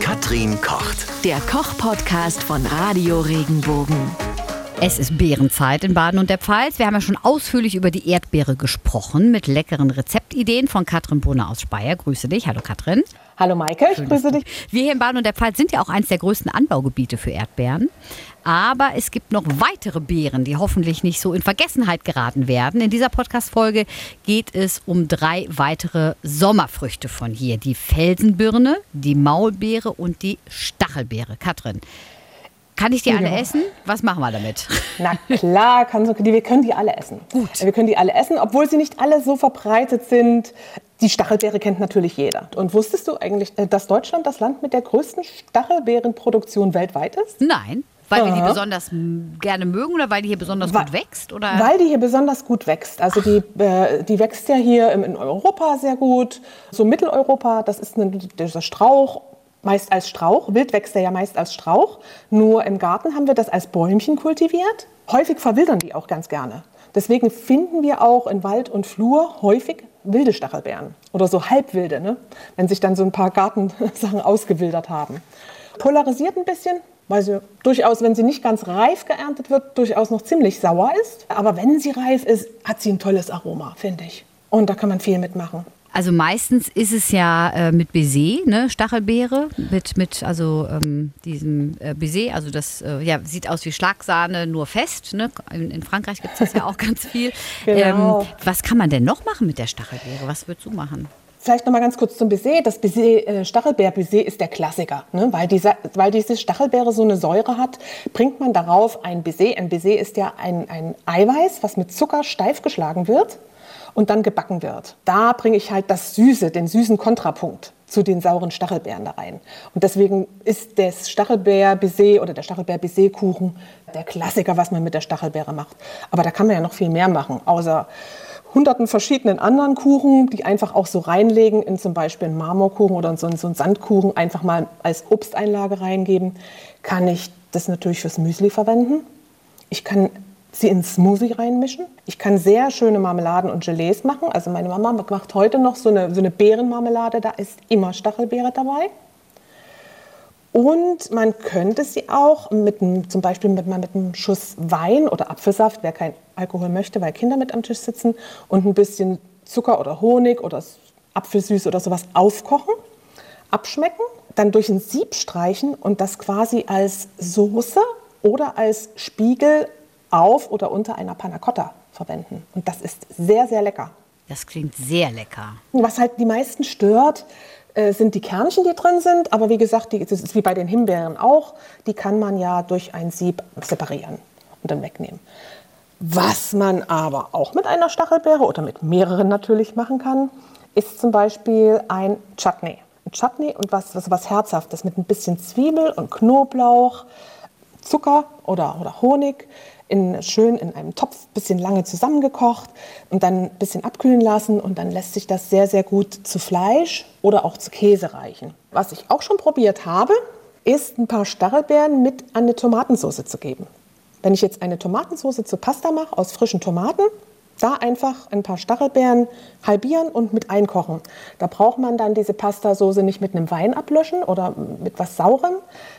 Katrin kocht. Der Koch-Podcast von Radio Regenbogen. Es ist Beerenzeit in Baden und der Pfalz. Wir haben ja schon ausführlich über die Erdbeere gesprochen mit leckeren Rezeptideen von Katrin Brunner aus Speyer. Grüße dich. Hallo Katrin. Hallo Maike, ich grüße dich. Wir hier in Baden und der Pfalz sind ja auch eines der größten Anbaugebiete für Erdbeeren. Aber es gibt noch weitere Beeren, die hoffentlich nicht so in Vergessenheit geraten werden. In dieser Podcast-Folge geht es um drei weitere Sommerfrüchte von hier: die Felsenbirne, die Maulbeere und die Stachelbeere. Katrin, kann ich die alle Ja. essen? Was machen wir damit? Na klar, kann so, wir können die alle essen. Gut. Wir können die alle essen, obwohl sie nicht alle so verbreitet sind. Die Stachelbeere kennt natürlich jeder. Und wusstest du eigentlich, äh, dass Deutschland das Land mit der größten Stachelbeerenproduktion weltweit ist? Nein. Weil wir die Aha. besonders gerne mögen oder weil die hier besonders Wa- gut wächst? Oder? Weil die hier besonders gut wächst. Also die, äh, die wächst ja hier in Europa sehr gut. So Mitteleuropa, das ist ein, dieser Strauch, meist als Strauch. Wild wächst er ja meist als Strauch. Nur im Garten haben wir das als Bäumchen kultiviert. Häufig verwildern die auch ganz gerne. Deswegen finden wir auch in Wald und Flur häufig wilde Stachelbeeren. Oder so halbwilde, ne? wenn sich dann so ein paar Gartensachen ausgewildert haben. Polarisiert ein bisschen, weil sie durchaus, wenn sie nicht ganz reif geerntet wird, durchaus noch ziemlich sauer ist. Aber wenn sie reif ist, hat sie ein tolles Aroma, finde ich. Und da kann man viel mitmachen. Also meistens ist es ja äh, mit Baiser, ne, Stachelbeere, mit, mit also ähm, diesem äh, Baiser, also das äh, ja, sieht aus wie Schlagsahne, nur fest. Ne? In, in Frankreich gibt es das ja auch ganz viel. Genau. Ähm, was kann man denn noch machen mit der Stachelbeere? Was würdest du machen? Vielleicht noch mal ganz kurz zum Baiser. Das Baiser, äh, Stachelbeer-Baiser ist der Klassiker. Ne? Weil, diese, weil diese Stachelbeere so eine Säure hat, bringt man darauf ein Baiser. Ein Baiser ist ja ein, ein Eiweiß, was mit Zucker steif geschlagen wird und dann gebacken wird. Da bringe ich halt das Süße, den süßen Kontrapunkt zu den sauren Stachelbeeren da rein. Und deswegen ist das Stachelbeer-Baiser oder der Stachelbeer-Baiser-Kuchen der Klassiker, was man mit der Stachelbeere macht. Aber da kann man ja noch viel mehr machen, außer hunderten verschiedenen anderen Kuchen, die einfach auch so reinlegen in zum Beispiel einen Marmorkuchen oder einen, so einen Sandkuchen, einfach mal als Obsteinlage reingeben, kann ich das natürlich fürs Müsli verwenden. Ich kann sie ins Smoothie reinmischen. Ich kann sehr schöne Marmeladen und Gelees machen. Also meine Mama macht heute noch so eine, so eine Beerenmarmelade, da ist immer Stachelbeere dabei. Und man könnte sie auch mit einem, zum Beispiel mit, mit einem Schuss Wein oder Apfelsaft, wer kein Alkohol möchte, weil Kinder mit am Tisch sitzen, und ein bisschen Zucker oder Honig oder Apfelsüß oder sowas aufkochen, abschmecken, dann durch ein Sieb streichen und das quasi als Soße oder als Spiegel auf oder unter einer Panna Cotta verwenden. Und das ist sehr, sehr lecker. Das klingt sehr lecker. Was halt die meisten stört, äh, sind die Kernchen, die drin sind. Aber wie gesagt, die, das ist wie bei den Himbeeren auch. Die kann man ja durch ein Sieb separieren und dann wegnehmen. Was man aber auch mit einer Stachelbeere oder mit mehreren natürlich machen kann, ist zum Beispiel ein Chutney. Ein Chutney und was, was, was Herzhaftes mit ein bisschen Zwiebel und Knoblauch, Zucker oder, oder Honig in, schön in einem Topf, bisschen lange zusammengekocht und dann ein bisschen abkühlen lassen und dann lässt sich das sehr, sehr gut zu Fleisch oder auch zu Käse reichen. Was ich auch schon probiert habe, ist ein paar Stachelbeeren mit an eine Tomatensauce zu geben. Wenn ich jetzt eine Tomatensauce zu Pasta mache aus frischen Tomaten, da einfach ein paar Stachelbeeren halbieren und mit einkochen. Da braucht man dann diese Pastasoße nicht mit einem Wein ablöschen oder mit was Saurem,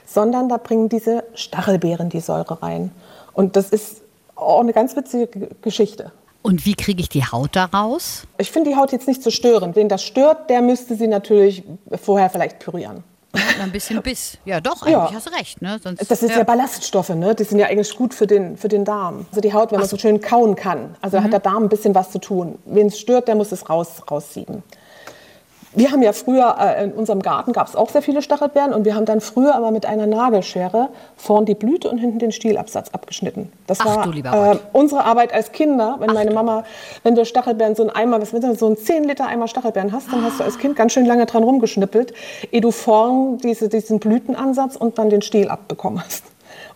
sondern da bringen diese Stachelbeeren die Säure rein. Und das ist auch eine ganz witzige Geschichte. Und wie kriege ich die Haut da raus? Ich finde die Haut jetzt nicht so störend. Wen das stört, der müsste sie natürlich vorher vielleicht pürieren. Ein bisschen Biss. Ja, doch, eigentlich Ja. hast du recht. Ne? Sonst, Das ist ja, Ballaststoffe, ne? Die sind ja eigentlich gut für den, für den Darm. Also die Haut, wenn man so schön kauen kann. Also hat der Darm ein bisschen was zu tun. Wen es stört, der muss es raus, raussieben. Wir haben ja früher, äh, in unserem Garten gab es auch sehr viele Stachelbeeren und wir haben dann früher aber mit einer Nagelschere vorn die Blüte und hinten den Stielabsatz abgeschnitten. Das Ach war äh, unsere Arbeit als Kinder, wenn meine Mama, wenn du Stachelbeeren, so ein Eimer, was, wenn du so ein 10 Liter Eimer Stachelbeeren hast, dann hast du als Kind ganz schön lange dran rumgeschnippelt, ehe du vorn diese, diesen Blütenansatz und dann den Stiel abbekommen hast.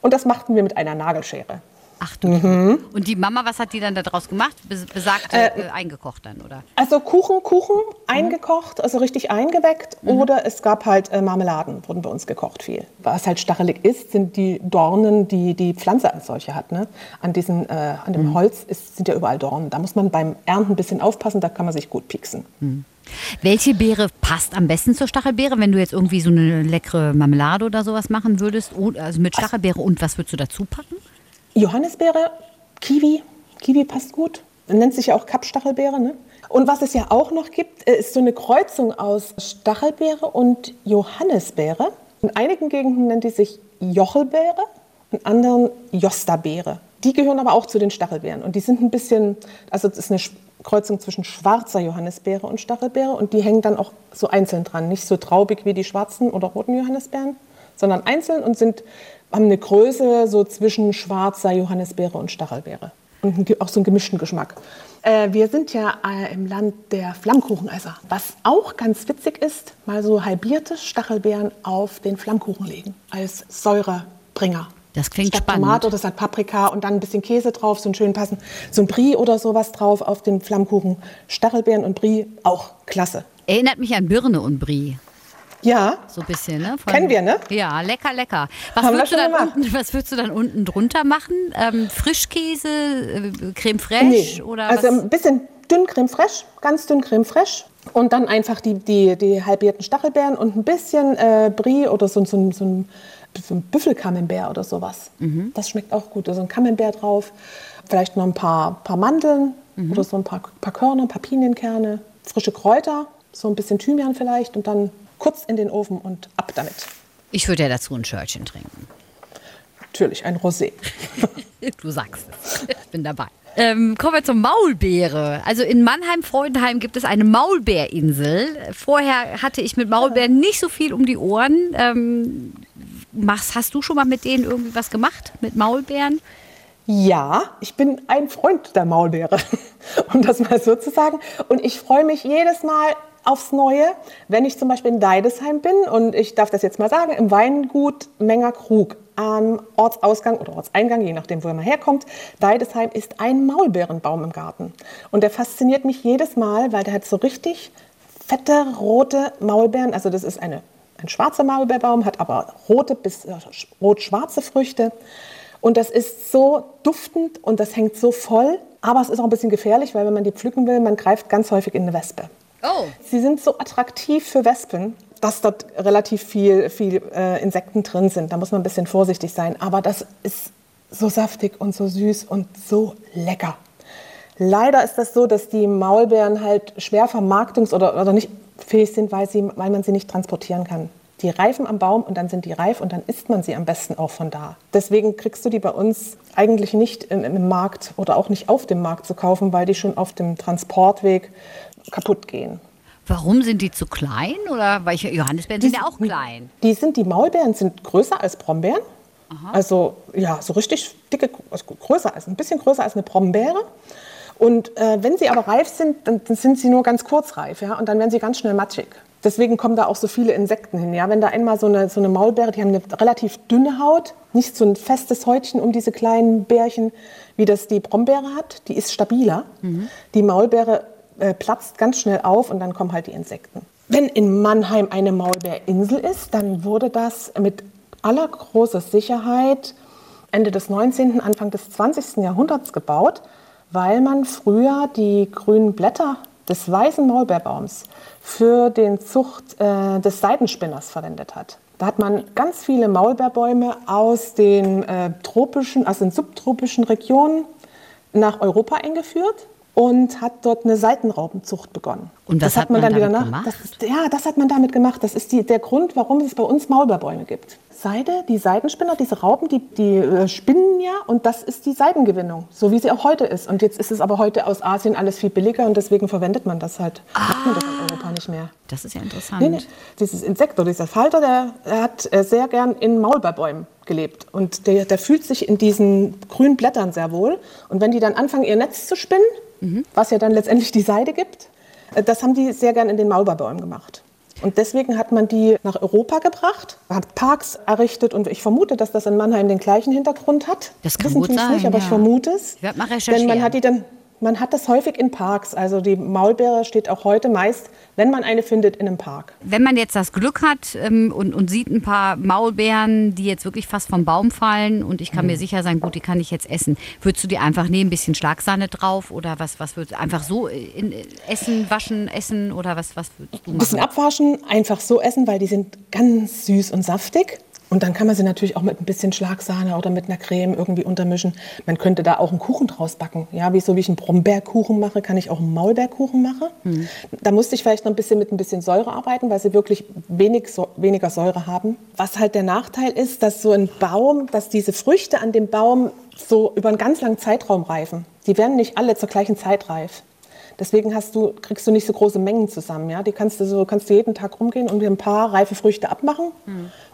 Und das machten wir mit einer Nagelschere. Ach du. Mhm. Und die Mama, was hat die dann daraus gemacht? Bes- Besagt äh, eingekocht dann, oder? Also Kuchen, Kuchen eingekocht, also richtig eingeweckt. Oder es gab halt äh, Marmeladen, wurden bei uns gekocht viel. Was halt stachelig ist, sind die Dornen, die die Pflanze als solche hat. Ne? An, diesen, äh, an dem Holz ist, sind ja überall Dornen. Da muss man beim Ernten ein bisschen aufpassen, da kann man sich gut pieksen. Welche Beere passt am besten zur Stachelbeere, wenn du jetzt irgendwie so eine leckere Marmelade oder sowas machen würdest? Also mit Stachelbeere und was würdest du dazu packen? Johannisbeere, Kiwi. Kiwi passt gut. Nennt sich ja auch Kapstachelbeere. Ne? Und was es ja auch noch gibt, äh, ist so eine Kreuzung aus Stachelbeere und Johannisbeere. In einigen Gegenden nennt die sich Jochelbeere, in anderen Jostabeere. Die gehören aber auch zu den Stachelbeeren. Und die sind ein bisschen, also es ist eine Kreuzung zwischen schwarzer Johannisbeere und Stachelbeere. Und die hängen dann auch so einzeln dran. Nicht so traubig wie die schwarzen oder roten Johannisbeeren, sondern einzeln und sind, haben eine Größe so zwischen schwarzer Johannisbeere und Stachelbeere. Und auch so einen gemischten Geschmack. Äh, wir sind ja äh, im Land der Flammkuchenesser. Was auch ganz witzig ist, mal so halbierte Stachelbeeren auf den Flammkuchen legen. Als Säurebringer. Das klingt Statt spannend. Tomate oder statt Paprika und dann ein bisschen Käse drauf, so einen schönen passen. So ein Brie oder sowas drauf auf dem Flammkuchen. Stachelbeeren und Brie, auch klasse. Erinnert mich an Birne und Brie. Ja, So ein bisschen, ne? Von- Kennen wir, ne? Ja, lecker, lecker. Was, Haben würdest du, dann gemacht. unten, was würdest du dann unten drunter machen? Ähm, Frischkäse, äh, Creme fraiche Nee, oder also was? ein bisschen dünn Creme fraiche, ganz dünn Creme fraiche und dann einfach die, die, die halbierten Stachelbeeren und ein bisschen äh, Brie oder so, so, ein- so ein, so ein Büffelcamembert oder sowas. Mhm. Das schmeckt auch gut. So ein Camembert drauf, vielleicht noch ein paar, paar Mandeln Mhm. oder so ein paar, paar Körner, ein paar Pinienkerne, frische Kräuter, so ein bisschen Thymian vielleicht und dann kurz in den Ofen und ab damit. Ich würde ja dazu ein Schörtchen trinken. Natürlich ein Rosé. Du sagst es. Ich bin dabei. Ähm, kommen wir zur Maulbeere. Also in Mannheim-Freudenheim gibt es eine Maulbeerinsel. Vorher hatte ich mit Maulbeeren nicht so viel um die Ohren. Ähm, machst, hast du schon mal mit denen irgendwie was gemacht? Mit Maulbeeren? Ja, ich bin ein Freund der Maulbeere, um das mal so zu sagen. Und ich freue mich jedes Mal aufs Neue, wenn ich zum Beispiel in Deidesheim bin und ich darf das jetzt mal sagen, im Weingut Menger Krug am Ortsausgang oder Ortseingang, je nachdem, wo er mal herkommt. Deidesheim ist ein Maulbeerenbaum im Garten. Und der fasziniert mich jedes Mal, weil der hat so richtig fette, rote Maulbeeren. Also das ist eine, ein schwarzer Maulbeerbaum, hat aber rote bis äh, sch- rot-schwarze Früchte. Und das ist so duftend und das hängt so voll. Aber es ist auch ein bisschen gefährlich, weil wenn man die pflücken will, man greift ganz häufig in eine Wespe. Oh. Sie sind so attraktiv für Wespen, dass dort relativ viel, viel äh, Insekten drin sind. Da muss man ein bisschen vorsichtig sein. Aber das ist so saftig und so süß und so lecker. Leider ist das so, dass die Maulbeeren halt schwer vermarktungs- oder, oder nicht fähig sind, weil, sie, weil man sie nicht transportieren kann. Die reifen am Baum und dann sind die reif und dann isst man sie am besten auch von da. Deswegen kriegst du die bei uns eigentlich nicht im, im Markt oder auch nicht auf dem Markt zu kaufen, weil die schon auf dem Transportweg kaputt gehen. Warum sind die zu klein? Oder weil ich, Johannisbeeren sind ja auch klein. Die, sind, die Maulbeeren sind größer als Brombeeren. Also ja, so richtig dicke, also größer als, ein bisschen größer als eine Brombeere. Und äh, wenn sie aber reif sind, dann, dann sind sie nur ganz kurz reif, ja, und dann werden sie ganz schnell matschig. Deswegen kommen da auch so viele Insekten hin. Ja, wenn da einmal so eine, so eine Maulbeere, die haben eine relativ dünne Haut, nicht so ein festes Häutchen um diese kleinen Bärchen, wie das die Brombeere hat. Die ist stabiler. Die Maulbeere äh, platzt ganz schnell auf und dann kommen halt die Insekten. Wenn in Mannheim eine Maulbeerinsel ist, dann wurde das mit aller großer Sicherheit Ende des 19., Anfang des 20. Jahrhunderts gebaut, weil man früher die grünen Blätter des weißen Maulbeerbaums für den Zucht äh, des Seidenspinners verwendet hat. Da hat man ganz viele Maulbeerbäume aus den äh, tropischen, aus den subtropischen Regionen nach Europa eingeführt und hat dort eine Seitenraubenzucht begonnen. Und das hat man dann wieder nach. gemacht? Das ist, ja, das hat man damit gemacht. Das ist die, der Grund, warum es bei uns Maulbeerbäume gibt. Seide, die Seidenspinner, diese Raupen, die, die äh, spinnen ja und das ist die Seidengewinnung, so wie sie auch heute ist. Und jetzt ist es aber heute aus Asien alles viel billiger und deswegen verwendet man das halt. Macht man das in Europa nicht mehr. Das ist ja interessant. Nee, nee. Dieses Insekt oder dieser Falter, der, der hat äh, sehr gern in Maulbeerbäumen gelebt. Und der, der fühlt sich in diesen grünen Blättern sehr wohl. Und wenn die dann anfangen, ihr Netz zu spinnen, was ja dann letztendlich die Seide gibt, äh, das haben die sehr gern in den Maulbeerbäumen gemacht. Und deswegen hat man die nach Europa gebracht, hat Parks errichtet und ich vermute, dass das in Mannheim den gleichen Hintergrund hat. Das kann Wissen gut sein, nicht, aber ja. ich vermute es. Ich werd mal Denn recherchieren. man hat die dann Man hat das häufig in Parks. Also die Maulbeere steht auch heute meist, wenn man eine findet, in einem Park. Wenn man jetzt das Glück hat ähm, und, und sieht ein paar Maulbeeren, die jetzt wirklich fast vom Baum fallen und ich kann mir sicher sein, gut, die kann ich jetzt essen, würdest du die einfach nehmen, ein bisschen Schlagsahne drauf oder was, was würdest du einfach so in, essen, waschen, essen oder was, was würdest du Ein bisschen machen? abwaschen, einfach so essen, weil die sind ganz süß und saftig. Und dann kann man sie natürlich auch mit ein bisschen Schlagsahne oder mit einer Creme irgendwie untermischen. Man könnte da auch einen Kuchen draus backen. Ja, wie so wie ich einen Brombeerkuchen mache, kann ich auch einen Maulbeerkuchen machen. Da musste ich vielleicht noch ein bisschen mit ein bisschen Säure arbeiten, weil sie wirklich wenig, weniger Säure haben. Was halt der Nachteil ist, dass so ein Baum, dass diese Früchte an dem Baum so über einen ganz langen Zeitraum reifen. Die werden nicht alle zur gleichen Zeit reif. Deswegen du, kriegst du nicht so große Mengen zusammen. Ja? Die kannst du, so, kannst du jeden Tag rumgehen und dir ein paar reife Früchte abmachen.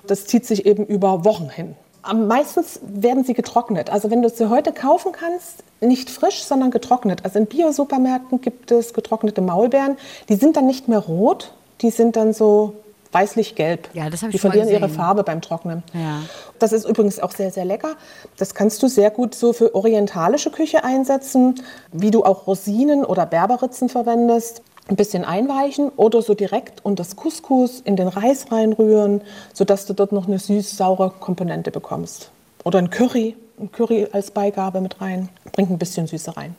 Das zieht sich eben über Wochen hin. Am meistens werden sie getrocknet. Also wenn du sie heute kaufen kannst, nicht frisch, sondern getrocknet. Also in Bio-Supermärkten gibt es getrocknete Maulbeeren. Die sind dann nicht mehr rot, die sind dann so weißlich-gelb. Ja, das hab ich Die verlieren ihre. Farbe beim Trocknen. Ja. Das ist übrigens auch sehr, sehr lecker. Das kannst du sehr gut so für orientalische Küche einsetzen, wie du auch Rosinen oder Berberitzen verwendest. Ein bisschen einweichen oder so direkt unter das Couscous in den Reis reinrühren, sodass du dort noch eine süß-saure Komponente bekommst. Oder ein Curry, ein Curry als Beigabe mit rein. Bringt ein bisschen Süße rein.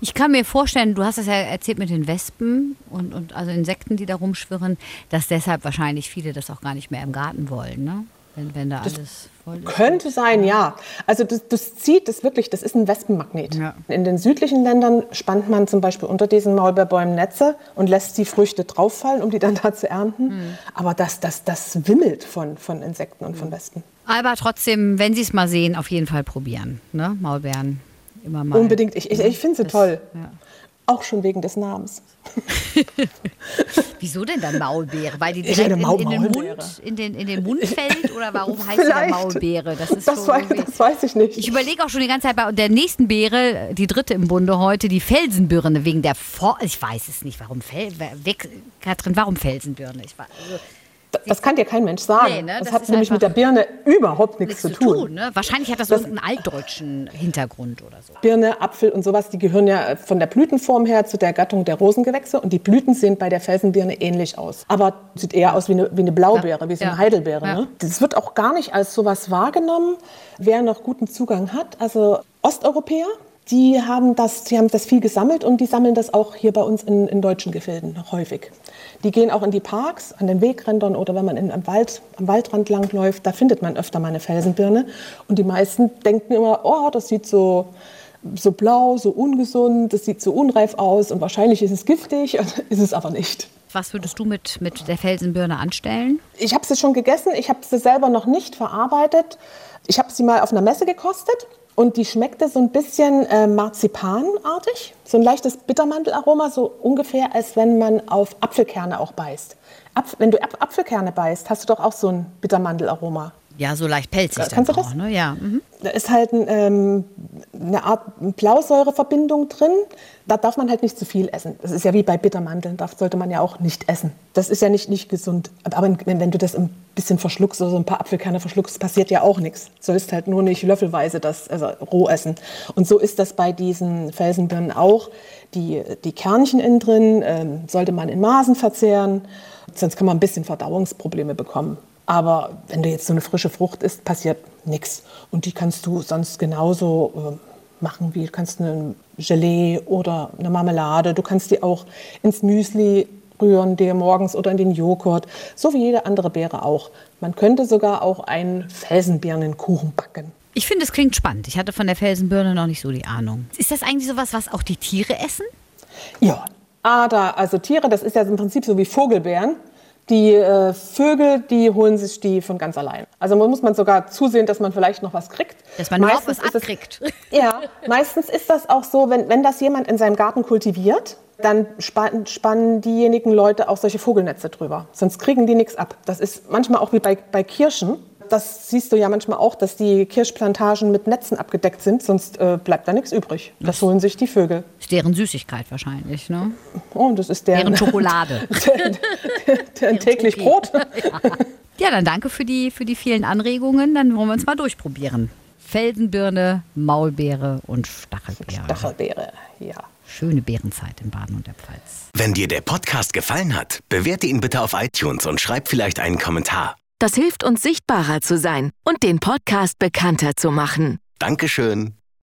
Ich kann mir vorstellen, du hast es ja erzählt mit den Wespen und, und also Insekten, die da rumschwirren, dass deshalb wahrscheinlich viele das auch gar nicht mehr im Garten wollen, ne? Wenn, wenn da alles voll ist. Könnte sein, ja. Also das, das zieht das wirklich, das ist ein Wespenmagnet. Ja. In den südlichen Ländern spannt man zum Beispiel unter diesen Maulbeerbäumen Netze und lässt die Früchte drauffallen, um die dann da zu ernten. Hm. Aber das, das, das wimmelt von, von Insekten und von Wespen. Aber trotzdem, wenn sie es mal sehen, auf jeden Fall probieren. Ne? Maulbeeren immer mal. Unbedingt. Ich, ich, ich finde sie Das- toll. ja. Auch schon wegen des Namens. Wieso denn dann Maulbeere? Weil die direkt in, in, den Mund, in, den, in den Mund fällt? Oder warum heißt Vielleicht. Maulbeere? Das ist Das, schon weiß, das weiß ich nicht. Ich überlege auch schon die ganze Zeit bei der nächsten Beere, die dritte im Bunde heute, die Felsenbirne, wegen der For Ich weiß es nicht, warum Fel weg, Katrin, warum Felsenbirne? Ich weiß, also, das kann dir kein Mensch sagen. Nee, ne? Das, Das hat nämlich mit der Birne überhaupt nichts, nichts zu tun. ne? Wahrscheinlich hat das, irgendeinen altdeutschen Hintergrund oder so. Birne, Apfel und sowas, die gehören ja von der Blütenform her zu der Gattung der Rosengewächse und die Blüten sehen bei der Felsenbirne ähnlich aus. Aber sieht eher aus wie eine, wie eine Blaubeere, wie so eine Ja. Heidelbeere. Ja. Ne? Das wird auch gar nicht als sowas wahrgenommen. Wer noch guten Zugang hat, also Osteuropäer, die haben das, die haben das viel gesammelt und die sammeln das auch hier bei uns in, in deutschen Gefilden noch häufig. Die gehen auch in die Parks, an den Wegrändern oder wenn man in, am, Wald, am Waldrand langläuft, da findet man öfter mal eine Felsenbirne. Und die meisten denken immer, oh, das sieht so, so blau, so ungesund, das sieht so unreif aus und wahrscheinlich ist es giftig, ist es aber nicht. Was würdest du mit, mit der Felsenbirne anstellen? Ich habe sie schon gegessen, ich habe sie selber noch nicht verarbeitet. Ich habe sie mal auf einer Messe gekostet und die schmeckte so ein bisschen äh, marzipanartig, so ein leichtes Bittermandelaroma, so ungefähr, als wenn man auf Apfelkerne auch beißt. Apf wenn du Ap Apfelkerne beißt, hast du doch auch so ein Bittermandelaroma. Ja, so leicht pelzig Kannst dann du das? auch, ne? Ja. Mhm. Da ist halt ein, ähm, eine Art Blausäureverbindung drin. Da darf man halt nicht zu viel essen. Das ist ja wie bei Bittermandeln, darf, sollte man ja auch nicht essen. Das ist ja nicht, nicht gesund. Aber wenn, du das ein bisschen verschluckst oder so ein paar Apfelkerne verschluckst, passiert ja auch nichts. Sollst halt nur nicht löffelweise das also roh essen. Und so ist das bei diesen Felsenbirnen auch. Die, die Kernchen innen drin ähm, sollte man in Maßen verzehren, sonst kann man ein bisschen Verdauungsprobleme bekommen. Aber wenn du jetzt so eine frische Frucht isst, passiert nichts. Und die kannst du sonst genauso äh, machen wie du kannst eine Gelee oder eine Marmelade. Du kannst die auch ins Müsli rühren, dir morgens oder in den Joghurt, so wie jede andere Beere auch. Man könnte sogar auch einen Felsenbirnenkuchen backen. Ich finde, es klingt spannend. Ich hatte von der Felsenbirne noch nicht so die Ahnung. Ist das eigentlich sowas, was auch die Tiere essen? Ja, Ader, also Tiere, das ist ja im Prinzip so wie Vogelbeeren. Die äh, Vögel, die holen sich die von ganz allein. Also muss man sogar zusehen, dass man vielleicht noch was kriegt. Dass man überhaupt was ist es- abkriegt. Ja, meistens ist das auch so, wenn, wenn das jemand in seinem Garten kultiviert, dann spannen, spannen diejenigen Leute auch solche Vogelnetze drüber. Sonst kriegen die nichts ab. Das ist manchmal auch wie bei, bei Kirschen. Das siehst du ja manchmal auch, dass die Kirschplantagen mit Netzen abgedeckt sind, sonst äh, bleibt da nichts übrig. Das holen sich die Vögel. Ist deren Süßigkeit wahrscheinlich, ne? Oh, und das ist deren, Deren Schokolade. deren, deren täglich Schoki. Brot. Ja, dann danke für die, für die vielen Anregungen. Dann wollen wir uns mal durchprobieren. Felsenbirne, Maulbeere und Stachelbeere. Stachelbeere, ja. Schöne Beerenzeit in Baden und der Pfalz. Wenn dir der Podcast gefallen hat, bewerte ihn bitte auf iTunes und schreib vielleicht einen Kommentar. Das hilft uns sichtbarer zu sein und den Podcast bekannter zu machen. Dankeschön.